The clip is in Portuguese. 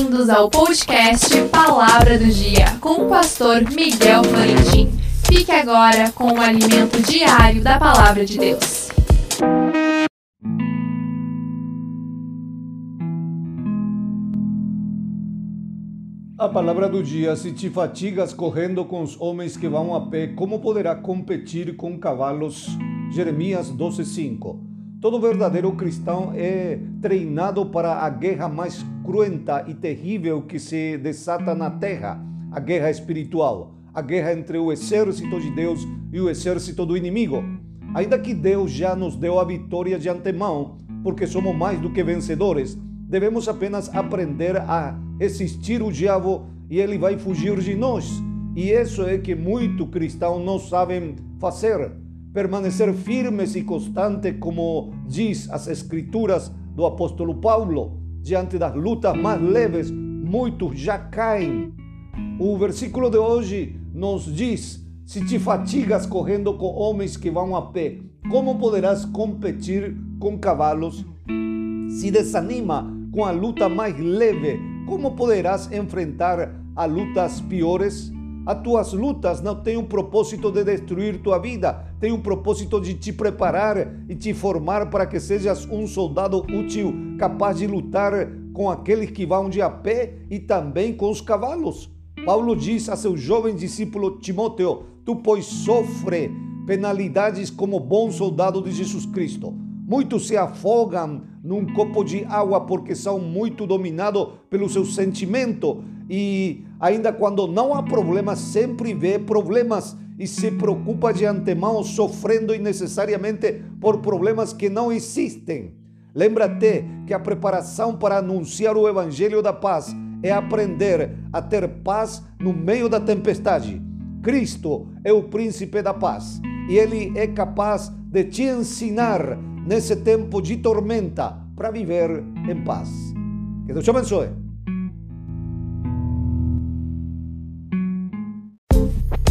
Bem-vindos ao podcast Palavra do Dia com o pastor Miguel Florentin. Fique agora com o alimento diário da Palavra de Deus. A palavra do dia: se te fatigas correndo com os homens que vão a pé, como poderá competir com cavalos? Jeremias 12:5. Todo verdadeiro cristão é treinado para a guerra mais cruenta e terrível que se desata na terra, a guerra espiritual, a guerra entre o exército de Deus e o exército do inimigo. Ainda que Deus já nos deu a vitória de antemão, porque somos mais do que vencedores, devemos apenas aprender a resistir o diabo e ele vai fugir de nós. E isso é que muito cristão não sabem fazer permanecer firmes e constantes, como diz as Escrituras do apóstolo Paulo, diante das lutas mais leves, muitos já caem. O versículo de hoje nos diz: se te fatigas correndo com homens que vão a pé, como poderás competir com cavalos? Se desanima com a luta mais leve, como poderás enfrentar a lutas piores? As tuas lutas não têm o propósito de destruir tua vida, tem o propósito de te preparar e te formar para que sejas um soldado útil, capaz de lutar com aqueles que vão de a pé e também com os cavalos. Paulo diz a seu jovem discípulo Timóteo: Tu, pois, sofre penalidades como bom soldado de Jesus Cristo. Muitos se afogam num copo de água porque são muito dominados pelo seu sentimento e ainda quando não há problemas, sempre vê problemas e se preocupa de antemão sofrendo innecessariamente por problemas que não existem. Lembra-te que a preparação para anunciar o evangelho da paz é aprender a ter paz no meio da tempestade. Cristo é o príncipe da paz e ele é capaz de te ensinar nesse tempo de tormenta para viver em paz. Que Deus te abençoe.